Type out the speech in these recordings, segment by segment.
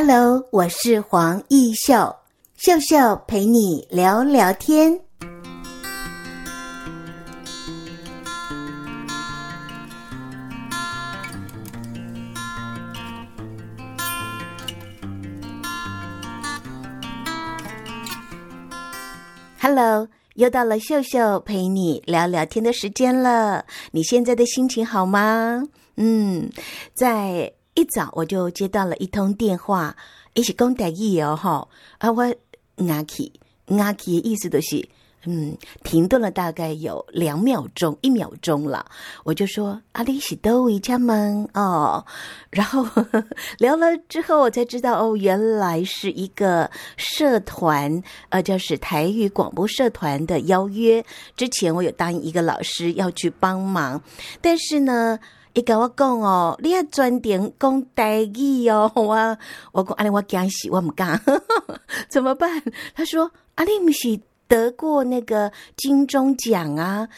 Hello，我是黄奕秀，秀秀陪你聊聊天。Hello，又到了秀秀陪你聊聊天的时间了。你现在的心情好吗？嗯，在。一早我就接到了一通电话，一起讲台语哦，吼啊，我阿起阿起的意思就是，嗯，停顿了大概有两秒钟，一秒钟了，我就说阿里是都位家门哦，然后呵 呵聊了之后，我才知道哦，原来是一个社团，呃，就是台语广播社团的邀约。之前我有答应一个老师要去帮忙，但是呢。伊甲我讲哦，你要专程讲台语哦，我我讲安尼我惊死，我毋敢，怎么办？他说阿丽不是得过那个金钟奖啊？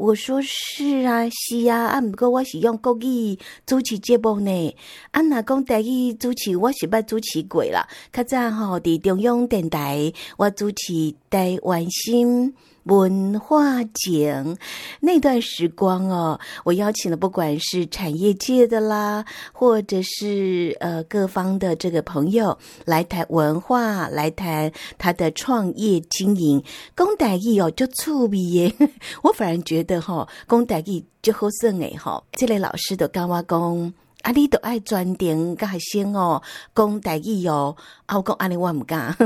我说是啊，是啊，啊不过我是用国语主持节目呢，啊那讲台语主持我是捌主持过啦，较早吼伫中央电台我主持台湾新。文化景那段时光哦，我邀请了不管是产业界的啦，或者是呃各方的这个朋友来谈文化，来谈他的创业经营。讲台语哦，就趣味耶，我反而觉得哈、哦，讲台语就好耍诶哈。这类老师都跟我讲。啊，你都爱专点个先哦，讲台语哦。啊，我讲阿你我唔 敢，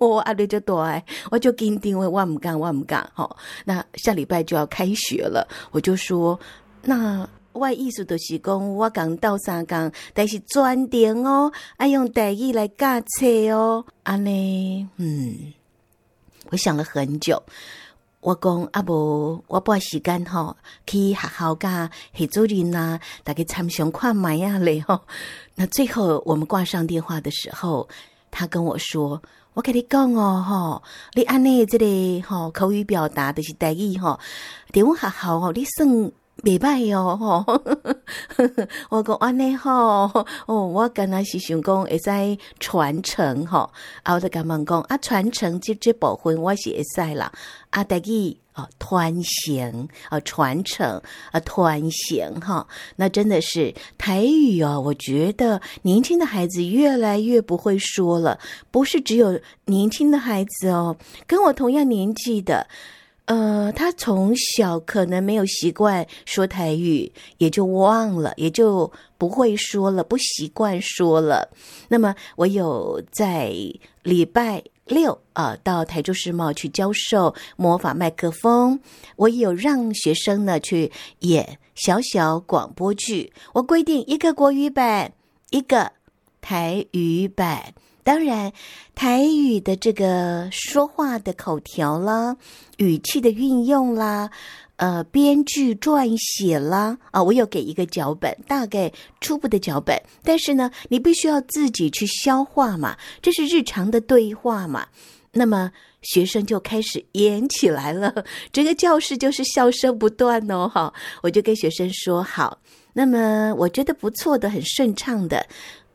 我阿你就多爱，我就坚定为我唔敢，我唔敢。好，那下礼拜就要开学了，我就说，那我意思就是讲，我讲到三讲，但是专点哦，爱用台语来教册哦。安尼，嗯，我想了很久。我讲啊，无我半时间吼去学校甲系主任啊，大家参详看卖啊嘞吼。那最后我们挂上电话的时候，他跟我说：“我跟你讲哦，吼，你安尼这个吼口语表达的是台语吼，伫阮学校吼，你算。”袂歹哟，吼！我讲安尼吼，哦，我刚才是想讲会使传承吼，啊，我就感觉讲啊，传承这这部分我是会使啦，啊，台语哦，传承啊，传承啊，传承哈，那真的是台语哦，我觉得年轻的孩子越来越不会说了，不是只有年轻的孩子哦，跟我同样年纪的。呃，他从小可能没有习惯说台语，也就忘了，也就不会说了，不习惯说了。那么，我有在礼拜六啊，到台州世贸去教授魔法麦克风，我有让学生呢去演小小广播剧。我规定一个国语版，一个台语版。当然，台语的这个说话的口条啦，语气的运用啦，呃，编剧撰写啦，啊，我有给一个脚本，大概初步的脚本，但是呢，你必须要自己去消化嘛，这是日常的对话嘛。那么学生就开始演起来了，整个教室就是笑声不断哦，哈，我就跟学生说好，那么我觉得不错的，很顺畅的。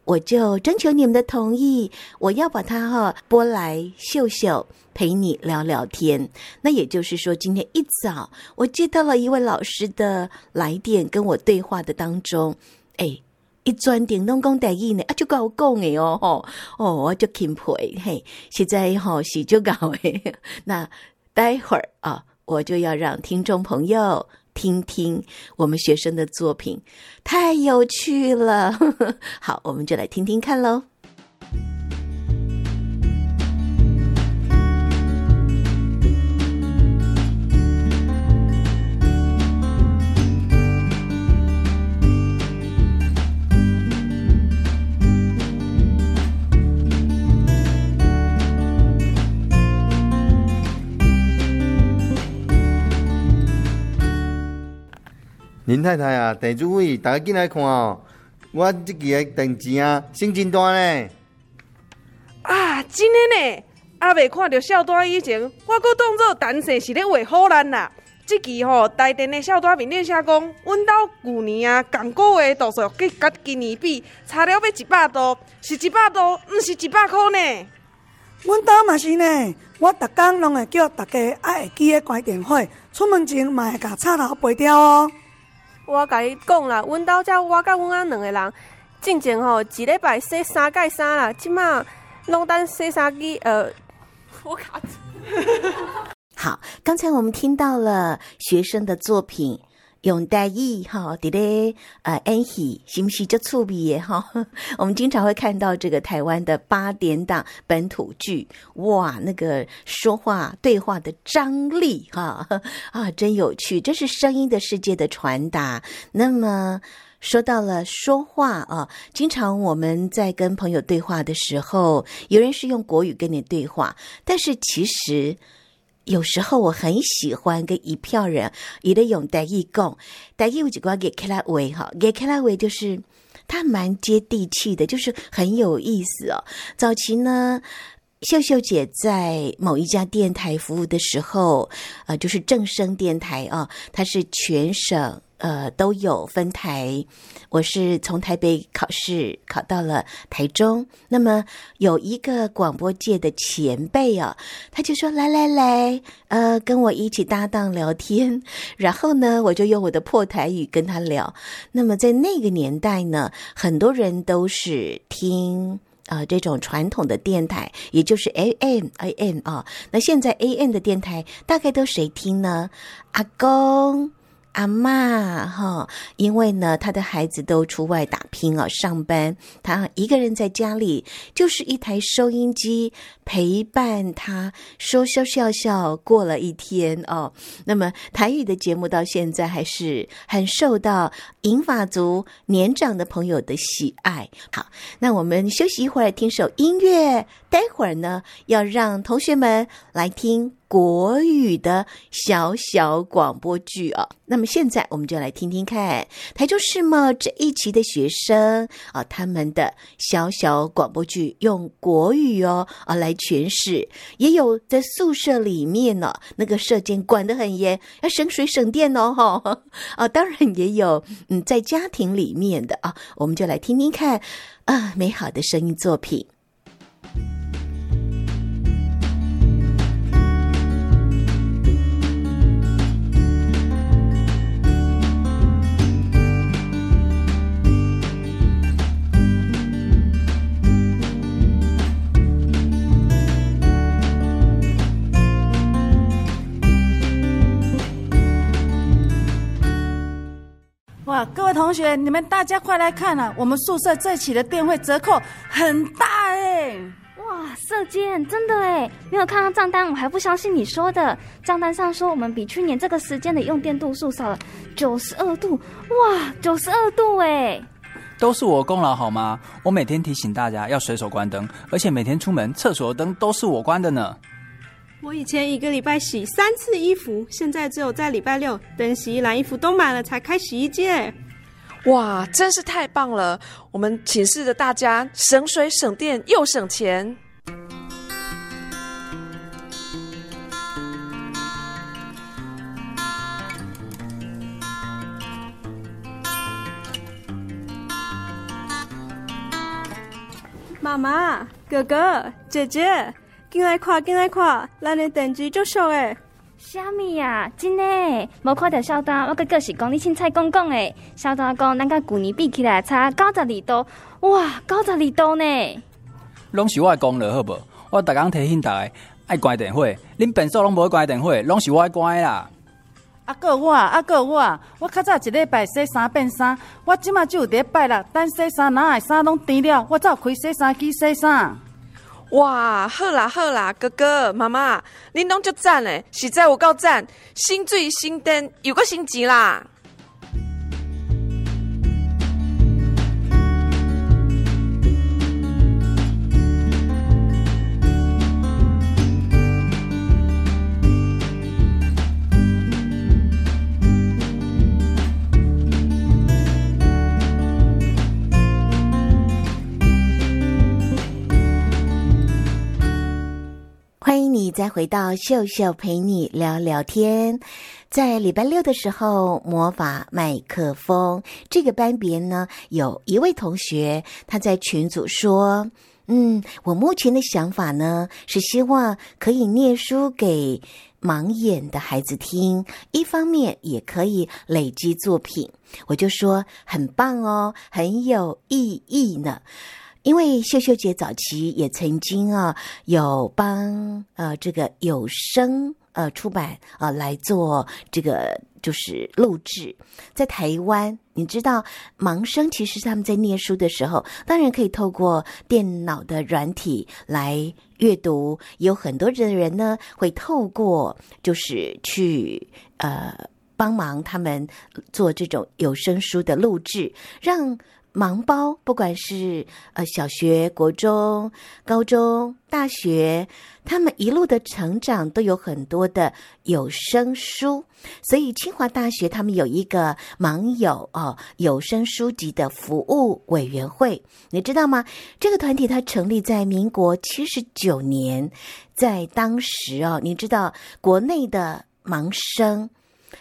我就征求你们的同意，我要把它哈拨来秀秀陪你聊聊天。那也就是说，今天一早我接到了一位老师的来电，跟我对话的当中，哎，一转点弄讲台语呢，啊就跟我讲诶哦吼哦，我就钦佩嘿，现在哈是就搞诶，那待会儿啊，我就要让听众朋友。听听我们学生的作品，太有趣了。好，我们就来听听看喽。林太太啊，地主位，大家进来看哦。我这个订钱啊，升真大呢。啊，真的呢。还未看到小单以前，我阁当作陈姓是咧画唬烂啦。这期吼，台电的小大面顶写讲，阮兜旧年啊，共个月度数计甲今年比，差了要一百多，是一百多，毋是一百块呢。阮兜嘛是呢，我逐工拢会叫大家爱会记诶关电火，出门前嘛会甲插头拔掉哦。我甲你讲啦，阮兜只我甲阮阿两个人，进前吼一礼拜洗三盖衫啦，即马拢等洗衫机呃，我卡。好，刚才我们听到了学生的作品，用台语哈，对嘞，呃，演戏是不是就趣味耶哈？我们经常会看到这个台湾的八点档本土剧，哇，那个说话对话的张力哈 啊，真有趣，这是声音的世界的传达。那么说到了说话啊，经常我们在跟朋友对话的时候，有人是用国语跟你对话，但是其实。有时候我很喜欢跟一票人，也得用台语讲，台语有几个给克拉维哈，给克拉维就是他蛮接地气的，就是很有意思哦。早期呢，秀秀姐在某一家电台服务的时候，呃，就是正声电台啊，它是全省。呃，都有分台。我是从台北考试考到了台中，那么有一个广播界的前辈啊，他就说：“来来来，呃，跟我一起搭档聊天。”然后呢，我就用我的破台语跟他聊。那么在那个年代呢，很多人都是听啊、呃、这种传统的电台，也就是 AM AM 啊。那现在 AM 的电台大概都谁听呢？阿公。阿嬷哈，因为呢，他的孩子都出外打拼啊，上班，他一个人在家里，就是一台收音机陪伴他，说说笑笑过了一天哦。那么台语的节目到现在还是很受到银发族年长的朋友的喜爱。好，那我们休息一会儿，听首音乐。待会儿呢，要让同学们来听。国语的小小广播剧啊，那么现在我们就来听听看台中世贸这一期的学生啊，他们的小小广播剧用国语哦啊来诠释，也有在宿舍里面呢，那个舍监管得很严，要省水省电哦哈。啊，当然也有嗯在家庭里面的啊，我们就来听听看啊美好的声音作品。学，你们大家快来看啊！我们宿舍这期的电费折扣很大哎！哇，射箭，真的哎！没有看到账单，我还不相信你说的。账单上说我们比去年这个时间的用电度数少了九十二度，哇，九十二度哎！都是我功劳好吗？我每天提醒大家要随手关灯，而且每天出门厕所的灯都是我关的呢。我以前一个礼拜洗三次衣服，现在只有在礼拜六等洗衣篮衣服都满了才开洗衣机。哇，真是太棒了！我们寝室的大家省水省电又省钱。妈妈、哥哥、姐姐。进来看，进来看，咱的电机足俗诶！虾米呀？真的，无看到小丹，我个个是讲你凊彩讲讲诶。小丹讲，咱甲旧年比起来差九十二度，哇，九十二度呢！拢是我的功劳，好无？我逐工提醒大家爱关电火，恁平素拢无关电火，拢是我爱关啦。啊个我，啊个我，我较早一礼拜洗三遍衫，我即马只有礼拜六，等洗衫，哪会衫拢甜了，我才有开洗衫机洗衫。哇，好啦好啦，哥哥妈妈，恁拢足赞嘞，实在有够赞，心醉心灯又阁省钱啦。再回到秀秀陪你聊聊天。在礼拜六的时候，魔法麦克风这个班别呢，有一位同学他在群组说：“嗯，我目前的想法呢，是希望可以念书给盲眼的孩子听，一方面也可以累积作品。”我就说：“很棒哦，很有意义呢。”因为秀秀姐早期也曾经啊，有帮呃这个有声呃出版啊、呃、来做这个就是录制，在台湾，你知道盲生其实他们在念书的时候，当然可以透过电脑的软体来阅读，有很多的人呢会透过就是去呃帮忙他们做这种有声书的录制，让。盲包，不管是呃小学、国中、高中、大学，他们一路的成长都有很多的有声书，所以清华大学他们有一个盲友哦有声书籍的服务委员会，你知道吗？这个团体它成立在民国七十九年，在当时哦，你知道国内的盲生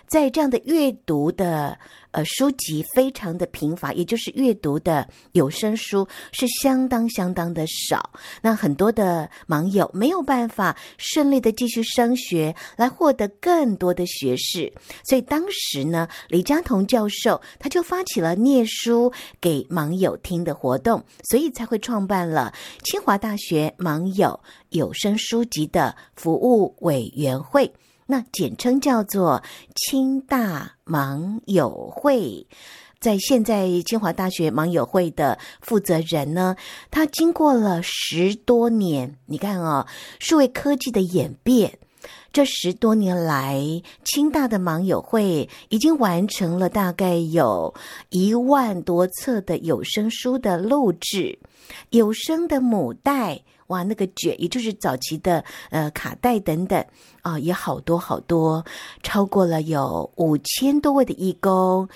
在这样的阅读的。呃，书籍非常的贫乏，也就是阅读的有声书是相当相当的少。那很多的盲友没有办法顺利的继续升学，来获得更多的学识。所以当时呢，李嘉彤教授他就发起了念书给盲友听的活动，所以才会创办了清华大学盲友有声书籍的服务委员会。那简称叫做清大盲友会，在现在清华大学盲友会的负责人呢，他经过了十多年，你看啊、哦，数位科技的演变，这十多年来，清大的盲友会已经完成了大概有一万多册的有声书的录制，有声的母带。哇，那个卷，也就是早期的呃卡带等等啊、也好多好多，超过了有五千多位的义工。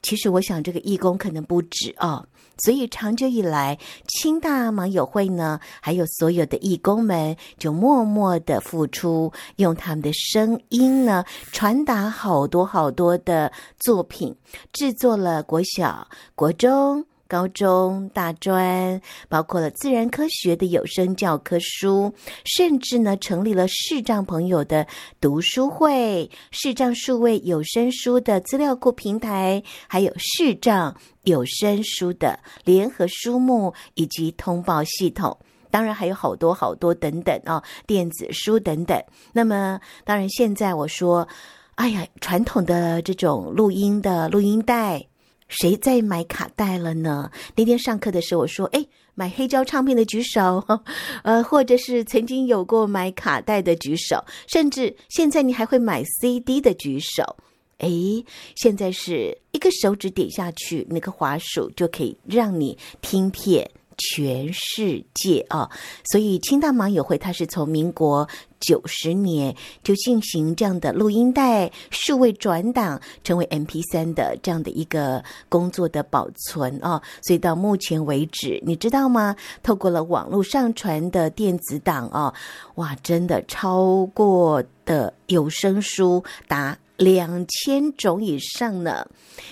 其实我想，这个义工可能不止哦。所以长久以来，清大盲友会呢，还有所有的义工们，就默默的付出，用他们的声音呢，传达好多好多的作品，制作了国小、国中。高中、大专，包括了自然科学的有声教科书，甚至呢，成立了视障朋友的读书会、视障数位有声书的资料库平台，还有视障有声书的联合书目以及通报系统。当然还有好多好多等等哦，电子书等等。那么，当然现在我说，哎呀，传统的这种录音的录音带。谁在买卡带了呢？那天上课的时候，我说：“哎，买黑胶唱片的举手，呃，或者是曾经有过买卡带的举手，甚至现在你还会买 CD 的举手。哎，现在是一个手指点下去，那个滑鼠就可以让你听片。”全世界啊，所以清大盲友会，它是从民国九十年就进行这样的录音带数位转档，成为 MP3 的这样的一个工作的保存啊。所以到目前为止，你知道吗？透过了网络上传的电子档啊，哇，真的超过的有声书达。两千种以上呢，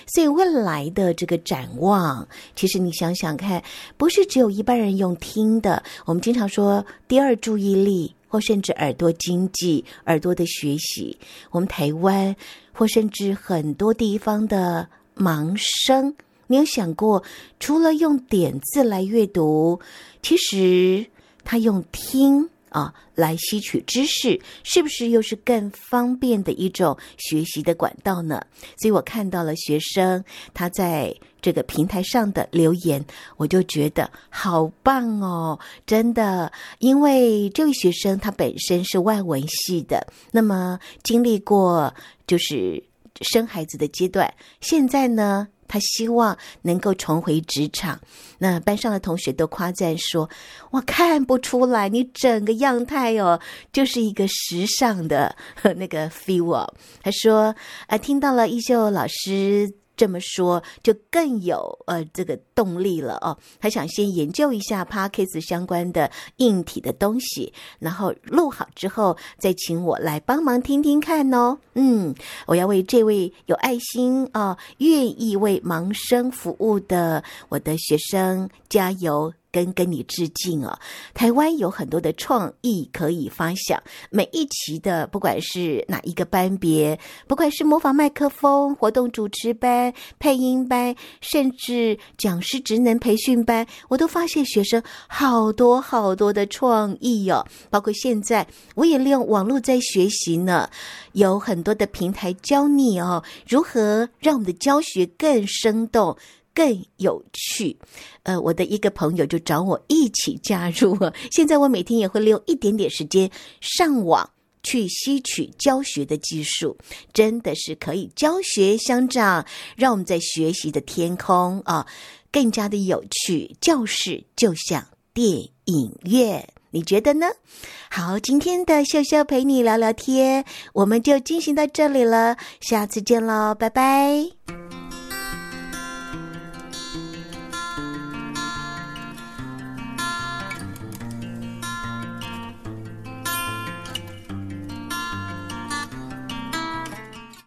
所以未来的这个展望，其实你想想看，不是只有一般人用听的。我们经常说第二注意力，或甚至耳朵经济、耳朵的学习。我们台湾或甚至很多地方的盲生，你有想过，除了用点字来阅读，其实他用听。啊，来吸取知识，是不是又是更方便的一种学习的管道呢？所以我看到了学生他在这个平台上的留言，我就觉得好棒哦，真的，因为这位学生他本身是外文系的，那么经历过就是生孩子的阶段，现在呢，他希望能够重回职场，那班上的同学都夸赞说：“我看不出来，你整个样态哦，就是一个时尚的那个 feel。”他说：“啊，听到了一秀老师这么说就更有呃这个动力了哦，他想先研究一下 Podcast 相关的硬体的东西，然后录好之后再请我来帮忙听听看哦。嗯，我要为这位有爱心啊、哦，愿意为盲生服务的我的学生加油。跟跟你致敬哦！台湾有很多的创意可以发想，每一期的不管是哪一个班别，不管是模仿麦克风、活动主持班、配音班，甚至讲师职能培训班，我都发现学生好多好多的创意哦。包括现在我也利用网络在学习呢，有很多的平台教你哦，如何让我们的教学更生动。更有趣，呃，我的一个朋友就找我一起加入。现在我每天也会利用一点点时间上网去吸取教学的技术，真的是可以教学相长，让我们在学习的天空啊更加的有趣。教室就像电影院，你觉得呢？好，今天的秀秀陪你聊聊天，我们就进行到这里了，下次见喽，拜拜。